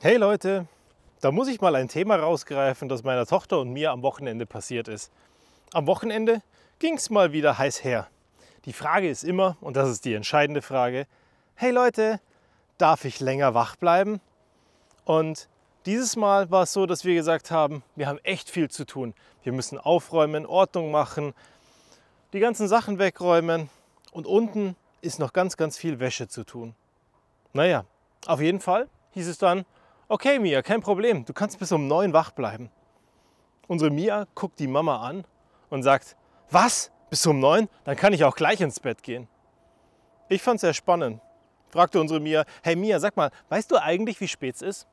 Hey Leute, da muss ich mal ein Thema rausgreifen, das meiner Tochter und mir am Wochenende passiert ist. Am Wochenende ging es mal wieder heiß her. Die Frage ist immer, und das ist die entscheidende Frage, hey Leute, darf ich länger wach bleiben? Und dieses Mal war es so, dass wir gesagt haben, wir haben echt viel zu tun. Wir müssen aufräumen, Ordnung machen, die ganzen Sachen wegräumen und unten ist noch ganz, ganz viel Wäsche zu tun. Naja, auf jeden Fall hieß es dann, okay Mia, kein Problem, du kannst bis um neun wach bleiben. Unsere Mia guckt die Mama an und sagt, was? Bis um neun? Dann kann ich auch gleich ins Bett gehen. Ich fand es sehr spannend. Fragte unsere Mia, hey Mia, sag mal, weißt du eigentlich, wie spät es ist?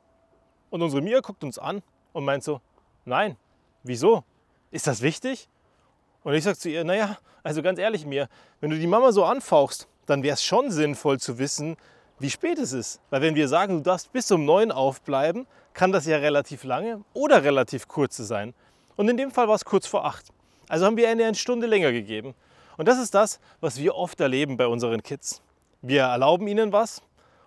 Und unsere Mia guckt uns an und meint so, nein, wieso? Ist das wichtig? Und ich sage zu ihr, naja, also ganz ehrlich Mia, wenn du die Mama so anfauchst, dann wäre es schon sinnvoll zu wissen, wie spät es ist. Weil wenn wir sagen, du darfst bis um neun aufbleiben, kann das ja relativ lange oder relativ kurze sein. Und in dem Fall war es kurz vor acht. Also haben wir eine, eine Stunde länger gegeben. Und das ist das, was wir oft erleben bei unseren Kids. Wir erlauben ihnen was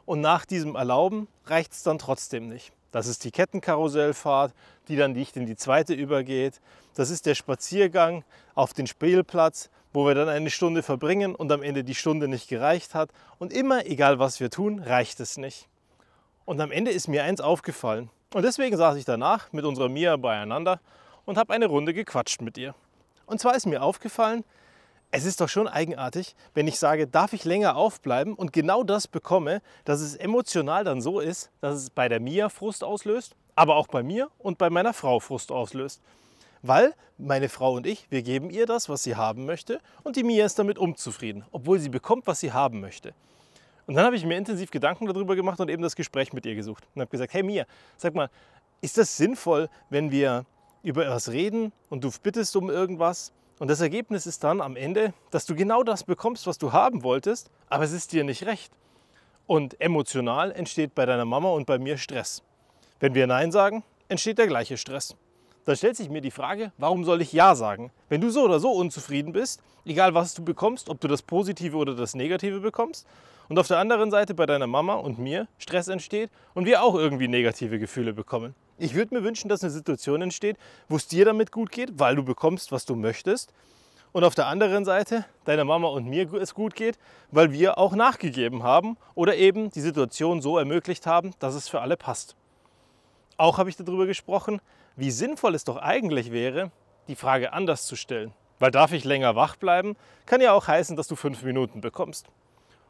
und nach diesem Erlauben reicht es dann trotzdem nicht. Das ist die Kettenkarussellfahrt, die dann nicht in die zweite übergeht. Das ist der Spaziergang auf den Spielplatz, wo wir dann eine Stunde verbringen und am Ende die Stunde nicht gereicht hat. Und immer, egal was wir tun, reicht es nicht. Und am Ende ist mir eins aufgefallen. Und deswegen saß ich danach mit unserer Mia beieinander und habe eine Runde gequatscht mit ihr. Und zwar ist mir aufgefallen, es ist doch schon eigenartig, wenn ich sage, darf ich länger aufbleiben und genau das bekomme, dass es emotional dann so ist, dass es bei der Mia Frust auslöst, aber auch bei mir und bei meiner Frau Frust auslöst. Weil meine Frau und ich, wir geben ihr das, was sie haben möchte und die Mia ist damit unzufrieden, obwohl sie bekommt, was sie haben möchte. Und dann habe ich mir intensiv Gedanken darüber gemacht und eben das Gespräch mit ihr gesucht und habe gesagt, hey Mia, sag mal, ist das sinnvoll, wenn wir über etwas reden und du bittest um irgendwas und das Ergebnis ist dann am Ende, dass du genau das bekommst, was du haben wolltest, aber es ist dir nicht recht. Und emotional entsteht bei deiner Mama und bei mir Stress. Wenn wir Nein sagen, entsteht der gleiche Stress. Da stellt sich mir die Frage, warum soll ich Ja sagen? Wenn du so oder so unzufrieden bist, egal was du bekommst, ob du das Positive oder das Negative bekommst, und auf der anderen Seite bei deiner Mama und mir Stress entsteht und wir auch irgendwie negative Gefühle bekommen. Ich würde mir wünschen, dass eine Situation entsteht, wo es dir damit gut geht, weil du bekommst, was du möchtest. Und auf der anderen Seite deiner Mama und mir es gut geht, weil wir auch nachgegeben haben oder eben die Situation so ermöglicht haben, dass es für alle passt. Auch habe ich darüber gesprochen, wie sinnvoll es doch eigentlich wäre, die Frage anders zu stellen. Weil darf ich länger wach bleiben, kann ja auch heißen, dass du fünf Minuten bekommst.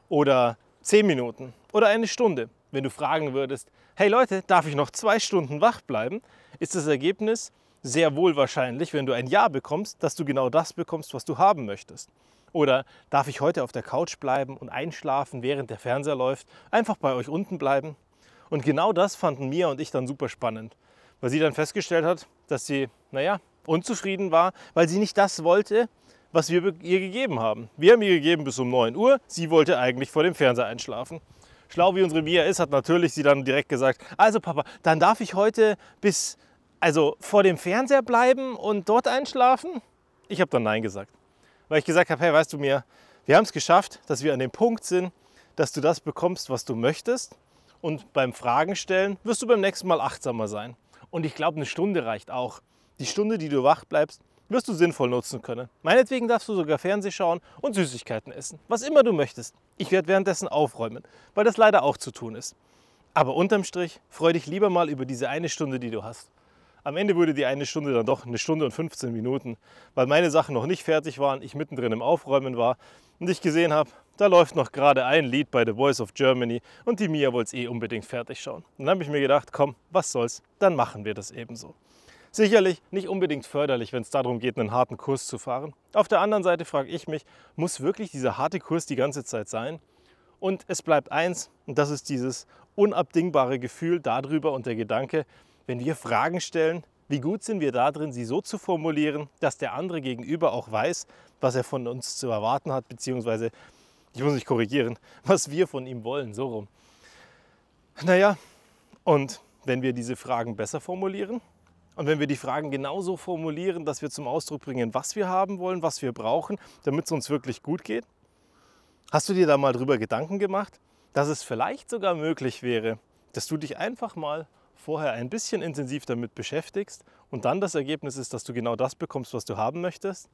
Oder zehn Minuten oder eine Stunde. Wenn du fragen würdest, hey Leute, darf ich noch zwei Stunden wach bleiben, ist das Ergebnis sehr wohl wahrscheinlich, wenn du ein Ja bekommst, dass du genau das bekommst, was du haben möchtest. Oder darf ich heute auf der Couch bleiben und einschlafen, während der Fernseher läuft, einfach bei euch unten bleiben? Und genau das fanden Mia und ich dann super spannend weil sie dann festgestellt hat, dass sie, naja, unzufrieden war, weil sie nicht das wollte, was wir ihr gegeben haben. Wir haben ihr gegeben bis um 9 Uhr, sie wollte eigentlich vor dem Fernseher einschlafen. Schlau wie unsere Mia ist, hat natürlich sie dann direkt gesagt, also Papa, dann darf ich heute bis, also vor dem Fernseher bleiben und dort einschlafen? Ich habe dann Nein gesagt, weil ich gesagt habe, hey, weißt du mir, wir haben es geschafft, dass wir an dem Punkt sind, dass du das bekommst, was du möchtest. Und beim Fragen stellen wirst du beim nächsten Mal achtsamer sein. Und ich glaube, eine Stunde reicht auch. Die Stunde, die du wach bleibst, wirst du sinnvoll nutzen können. Meinetwegen darfst du sogar Fernseh schauen und Süßigkeiten essen. Was immer du möchtest. Ich werde währenddessen aufräumen, weil das leider auch zu tun ist. Aber unterm Strich freu dich lieber mal über diese eine Stunde, die du hast. Am Ende wurde die eine Stunde dann doch eine Stunde und 15 Minuten, weil meine Sachen noch nicht fertig waren, ich mittendrin im Aufräumen war und ich gesehen habe, da läuft noch gerade ein Lied bei The Voice of Germany und die Mia wollte es eh unbedingt fertig schauen. Und dann habe ich mir gedacht, komm, was soll's, dann machen wir das ebenso. Sicherlich nicht unbedingt förderlich, wenn es darum geht, einen harten Kurs zu fahren. Auf der anderen Seite frage ich mich, muss wirklich dieser harte Kurs die ganze Zeit sein? Und es bleibt eins, und das ist dieses unabdingbare Gefühl darüber und der Gedanke, wenn wir Fragen stellen, wie gut sind wir da drin, sie so zu formulieren, dass der andere gegenüber auch weiß, was er von uns zu erwarten hat, beziehungsweise ich muss mich korrigieren, was wir von ihm wollen, so rum. Naja, und wenn wir diese Fragen besser formulieren und wenn wir die Fragen genauso formulieren, dass wir zum Ausdruck bringen, was wir haben wollen, was wir brauchen, damit es uns wirklich gut geht, hast du dir da mal drüber Gedanken gemacht, dass es vielleicht sogar möglich wäre, dass du dich einfach mal vorher ein bisschen intensiv damit beschäftigst und dann das Ergebnis ist, dass du genau das bekommst, was du haben möchtest?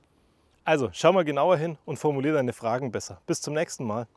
Also schau mal genauer hin und formuliere deine Fragen besser. Bis zum nächsten Mal.